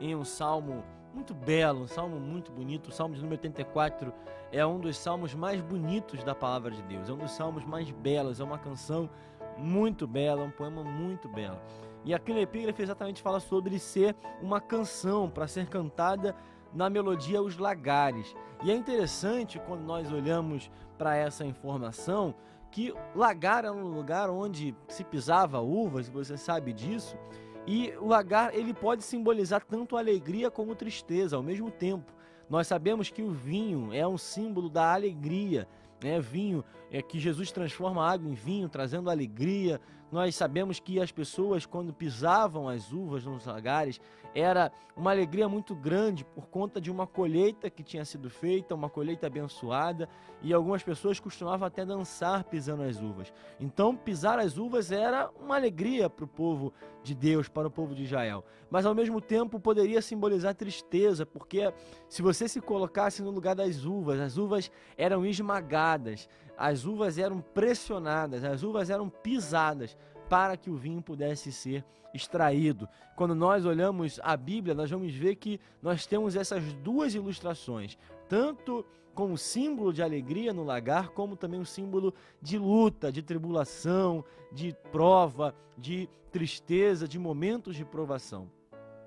em um salmo muito belo, um salmo muito bonito. O salmo de número 84 é um dos salmos mais bonitos da palavra de Deus, é um dos salmos mais belos, é uma canção muito bela, um poema muito belo. E aqui no epígrafe exatamente fala sobre ser uma canção para ser cantada na melodia Os Lagares. E é interessante quando nós olhamos para essa informação que lagar é um lugar onde se pisava uvas, você sabe disso. E o lagar ele pode simbolizar tanto alegria como tristeza ao mesmo tempo. Nós sabemos que o vinho é um símbolo da alegria, né? Vinho é que Jesus transforma água em vinho, trazendo alegria. Nós sabemos que as pessoas quando pisavam as uvas nos lagares, era uma alegria muito grande por conta de uma colheita que tinha sido feita, uma colheita abençoada, e algumas pessoas costumavam até dançar pisando as uvas. Então, pisar as uvas era uma alegria para o povo de Deus, para o povo de Israel. Mas ao mesmo tempo poderia simbolizar tristeza, porque se você se colocasse no lugar das uvas, as uvas eram esmagadas, as uvas eram pressionadas, as uvas eram pisadas para que o vinho pudesse ser extraído. Quando nós olhamos a Bíblia, nós vamos ver que nós temos essas duas ilustrações, tanto como símbolo de alegria no lagar, como também um símbolo de luta, de tribulação, de prova, de tristeza, de momentos de provação.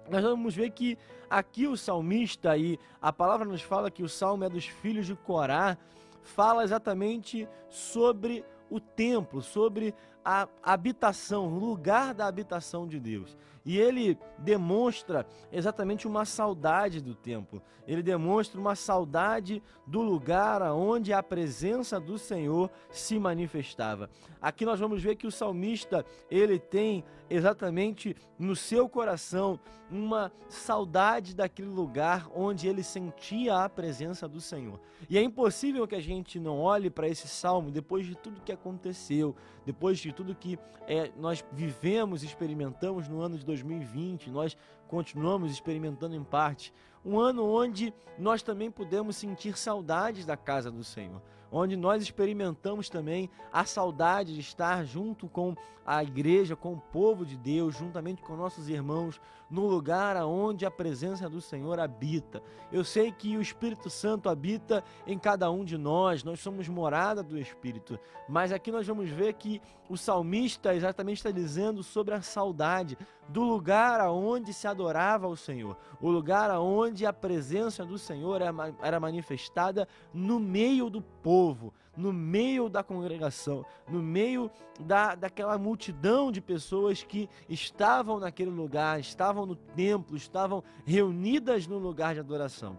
Nós vamos ver que aqui o salmista e a palavra nos fala que o salmo é dos filhos de Corá, fala exatamente sobre o templo, sobre a habitação, o lugar da habitação de Deus. E ele demonstra exatamente uma saudade do templo. Ele demonstra uma saudade do lugar onde a presença do Senhor se manifestava. Aqui nós vamos ver que o salmista, ele tem exatamente no seu coração uma saudade daquele lugar onde ele sentia a presença do Senhor. E é impossível que a gente não olhe para esse salmo depois de tudo que aconteceu, depois de tudo que é, nós vivemos, experimentamos no ano de 2020, nós continuamos experimentando em parte. Um ano onde nós também pudemos sentir saudades da casa do Senhor onde nós experimentamos também a saudade de estar junto com a igreja, com o povo de Deus, juntamente com nossos irmãos, no lugar aonde a presença do Senhor habita. Eu sei que o Espírito Santo habita em cada um de nós, nós somos morada do Espírito, mas aqui nós vamos ver que o salmista exatamente está dizendo sobre a saudade do lugar aonde se adorava o Senhor, o lugar aonde a presença do Senhor era manifestada no meio do povo, no meio da congregação, no meio da, daquela multidão de pessoas que estavam naquele lugar, estavam no templo, estavam reunidas no lugar de adoração.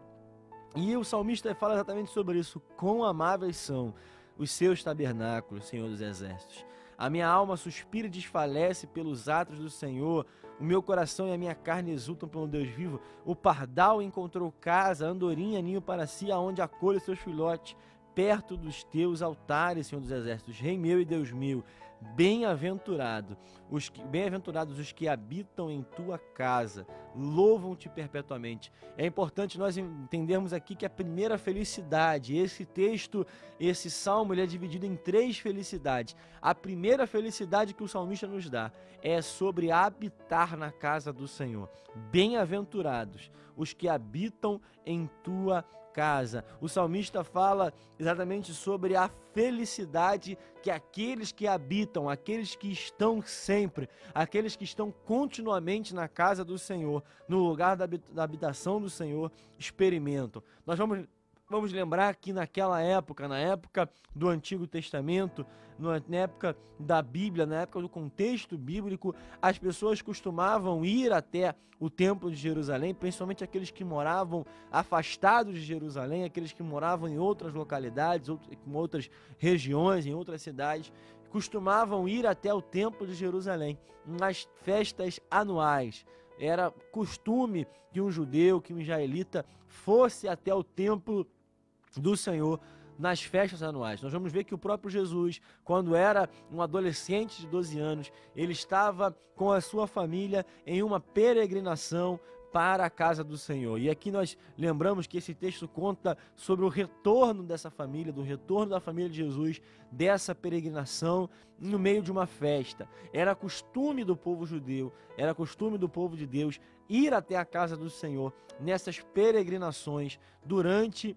E o salmista fala exatamente sobre isso: quão amáveis são os seus tabernáculos, Senhor dos Exércitos. A minha alma suspira e desfalece pelos atos do Senhor. O meu coração e a minha carne exultam pelo Deus vivo. O pardal encontrou casa, andorinha, ninho para si, aonde acolhe seus filhotes perto dos teus altares, Senhor dos Exércitos, Rei meu e Deus meu. Bem-aventurado, os que, bem-aventurados os que habitam em tua casa, louvam-te perpetuamente. É importante nós entendermos aqui que a primeira felicidade, esse texto, esse salmo, ele é dividido em três felicidades. A primeira felicidade que o salmista nos dá é sobre habitar na casa do Senhor. Bem-aventurados os que habitam em tua casa. O salmista fala exatamente sobre a felicidade que aqueles que habitam, aqueles que estão sempre, aqueles que estão continuamente na casa do Senhor, no lugar da habitação do Senhor, experimentam. Nós vamos Vamos lembrar que naquela época, na época do Antigo Testamento, na época da Bíblia, na época do contexto bíblico, as pessoas costumavam ir até o Templo de Jerusalém, principalmente aqueles que moravam afastados de Jerusalém, aqueles que moravam em outras localidades, em outras regiões, em outras cidades, costumavam ir até o Templo de Jerusalém nas festas anuais. Era costume que um judeu, que um israelita fosse até o templo do Senhor nas festas anuais. Nós vamos ver que o próprio Jesus, quando era um adolescente de 12 anos, ele estava com a sua família em uma peregrinação para a casa do Senhor. E aqui nós lembramos que esse texto conta sobre o retorno dessa família, do retorno da família de Jesus, dessa peregrinação no meio de uma festa. Era costume do povo judeu, era costume do povo de Deus ir até a casa do Senhor nessas peregrinações durante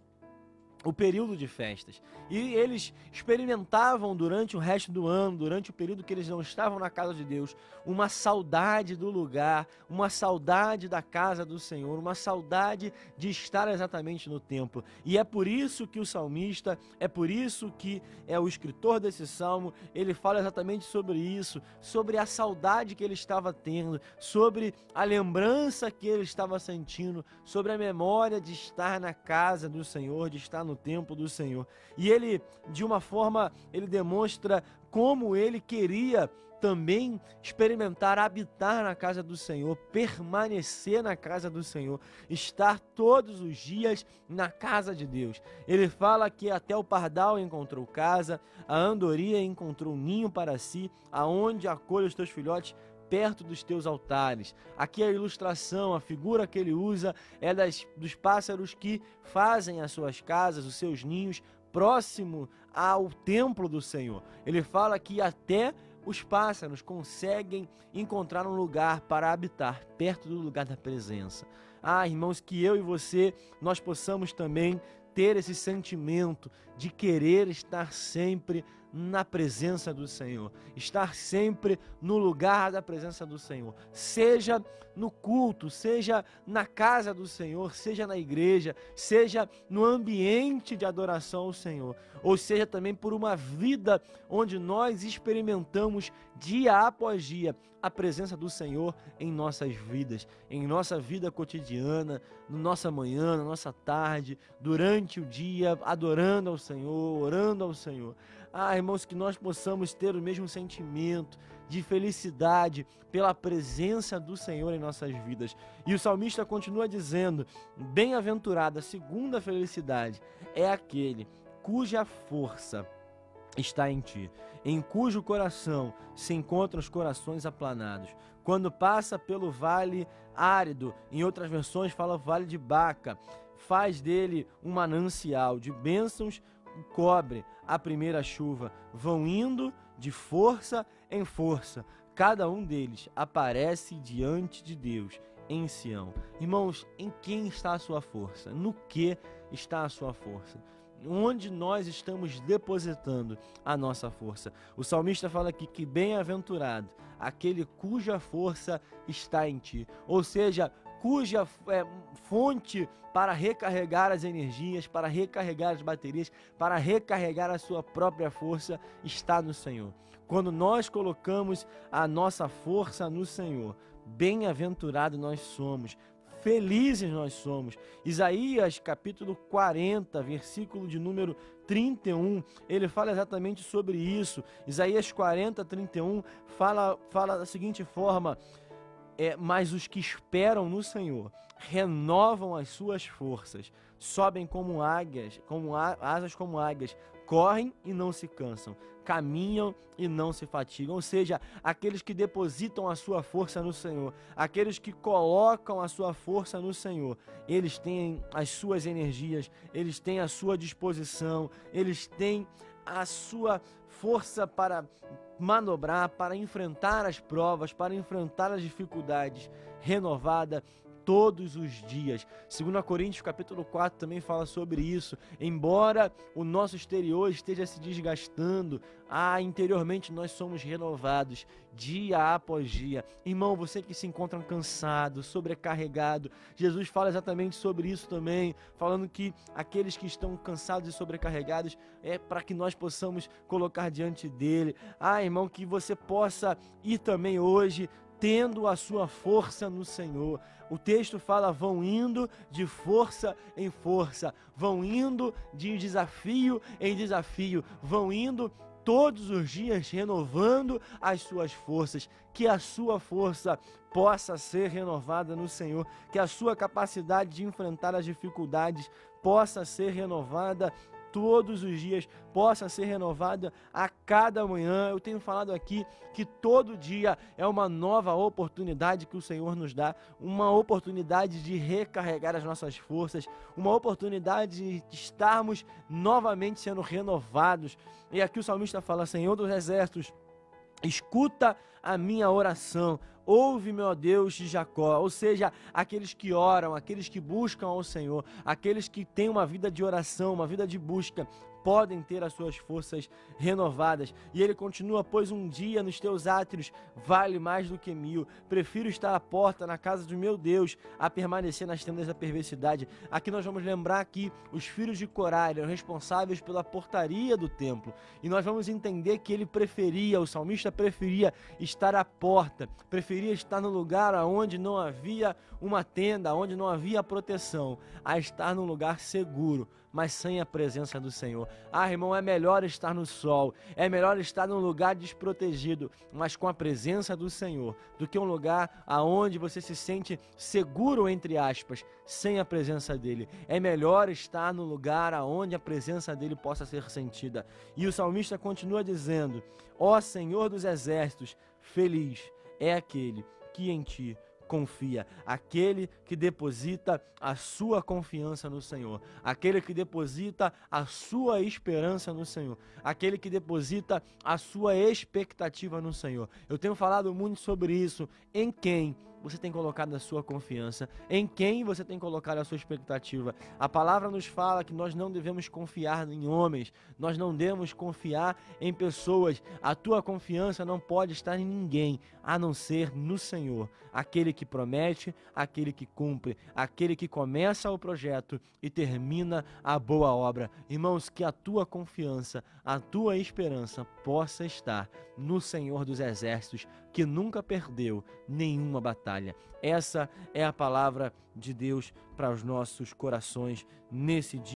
o período de festas. E eles experimentavam durante o resto do ano, durante o período que eles não estavam na casa de Deus, uma saudade do lugar, uma saudade da casa do Senhor, uma saudade de estar exatamente no templo. E é por isso que o salmista, é por isso que é o escritor desse salmo, ele fala exatamente sobre isso, sobre a saudade que ele estava tendo, sobre a lembrança que ele estava sentindo, sobre a memória de estar na casa do Senhor, de estar no no templo do Senhor. E ele, de uma forma, ele demonstra como ele queria também experimentar habitar na casa do Senhor, permanecer na casa do Senhor, estar todos os dias na casa de Deus. Ele fala que até o pardal encontrou casa, a andorinha encontrou ninho para si, aonde acolhe os teus filhotes perto dos teus altares. Aqui a ilustração, a figura que ele usa é das, dos pássaros que fazem as suas casas, os seus ninhos, próximo ao templo do Senhor. Ele fala que até os pássaros conseguem encontrar um lugar para habitar perto do lugar da presença. Ah, irmãos, que eu e você nós possamos também ter esse sentimento de querer estar sempre na presença do Senhor, estar sempre no lugar da presença do Senhor, seja no culto, seja na casa do Senhor, seja na igreja, seja no ambiente de adoração ao Senhor, ou seja também por uma vida onde nós experimentamos dia após dia a presença do Senhor em nossas vidas, em nossa vida cotidiana, na nossa manhã, na nossa tarde, durante o dia, adorando ao Senhor, orando ao Senhor. Ah, irmãos, que nós possamos ter o mesmo sentimento de felicidade pela presença do Senhor em nossas vidas. E o salmista continua dizendo: Bem-aventurada, segunda felicidade é aquele cuja força está em ti, em cujo coração se encontram os corações aplanados. Quando passa pelo vale árido, em outras versões fala vale de Baca, faz dele um manancial de bênçãos cobre a primeira chuva, vão indo de força em força. Cada um deles aparece diante de Deus em Sião. Irmãos, em quem está a sua força? No que está a sua força? Onde nós estamos depositando a nossa força? O salmista fala aqui que bem-aventurado aquele cuja força está em ti. Ou seja, cuja é, fonte para recarregar as energias, para recarregar as baterias, para recarregar a sua própria força está no Senhor. Quando nós colocamos a nossa força no Senhor, bem-aventurado nós somos, felizes nós somos. Isaías capítulo 40, versículo de número 31, ele fala exatamente sobre isso. Isaías 40, 31 fala, fala da seguinte forma: é, mas os que esperam no Senhor renovam as suas forças, sobem como águias, como asas como águias, correm e não se cansam, caminham e não se fatigam. Ou seja, aqueles que depositam a sua força no Senhor, aqueles que colocam a sua força no Senhor, eles têm as suas energias, eles têm a sua disposição, eles têm a sua força para manobrar, para enfrentar as provas, para enfrentar as dificuldades, renovada todos os dias. 2 Coríntios capítulo 4 também fala sobre isso. Embora o nosso exterior esteja se desgastando, ah, interiormente nós somos renovados dia após dia. Irmão, você que se encontra cansado, sobrecarregado, Jesus fala exatamente sobre isso também, falando que aqueles que estão cansados e sobrecarregados é para que nós possamos colocar diante dele. Ah, irmão, que você possa ir também hoje tendo a sua força no Senhor. O texto fala: vão indo de força em força, vão indo de desafio em desafio, vão indo todos os dias renovando as suas forças, que a sua força possa ser renovada no Senhor, que a sua capacidade de enfrentar as dificuldades possa ser renovada todos os dias possa ser renovada a cada manhã. Eu tenho falado aqui que todo dia é uma nova oportunidade que o Senhor nos dá, uma oportunidade de recarregar as nossas forças, uma oportunidade de estarmos novamente sendo renovados. E aqui o salmista fala: Senhor dos exércitos, escuta a minha oração. Ouve, meu Deus de Jacó, ou seja, aqueles que oram, aqueles que buscam ao Senhor, aqueles que têm uma vida de oração, uma vida de busca, podem ter as suas forças renovadas. E ele continua: Pois um dia nos teus átrios vale mais do que mil. Prefiro estar à porta na casa do meu Deus a permanecer nas tendas da perversidade. Aqui nós vamos lembrar que os filhos de Corá eram responsáveis pela portaria do templo. E nós vamos entender que ele preferia, o salmista preferia estar à porta, preferia estar no lugar onde não havia uma tenda, onde não havia proteção, a estar num lugar seguro mas sem a presença do Senhor. Ah, irmão, é melhor estar no sol, é melhor estar num lugar desprotegido, mas com a presença do Senhor, do que um lugar aonde você se sente seguro entre aspas, sem a presença dele. É melhor estar no lugar aonde a presença dele possa ser sentida. E o salmista continua dizendo: Ó Senhor dos exércitos, feliz é aquele que em ti confia, aquele que deposita a sua confiança no Senhor, aquele que deposita a sua esperança no Senhor, aquele que deposita a sua expectativa no Senhor. Eu tenho falado muito sobre isso, em quem você tem colocado a sua confiança, em quem você tem colocado a sua expectativa. A palavra nos fala que nós não devemos confiar em homens, nós não devemos confiar em pessoas. A tua confiança não pode estar em ninguém, a não ser no Senhor, aquele que promete, aquele que cumpre, aquele que começa o projeto e termina a boa obra. Irmãos, que a tua confiança, a tua esperança possa estar no Senhor dos Exércitos, que nunca perdeu nenhuma batalha. Essa é a palavra de Deus para os nossos corações nesse dia.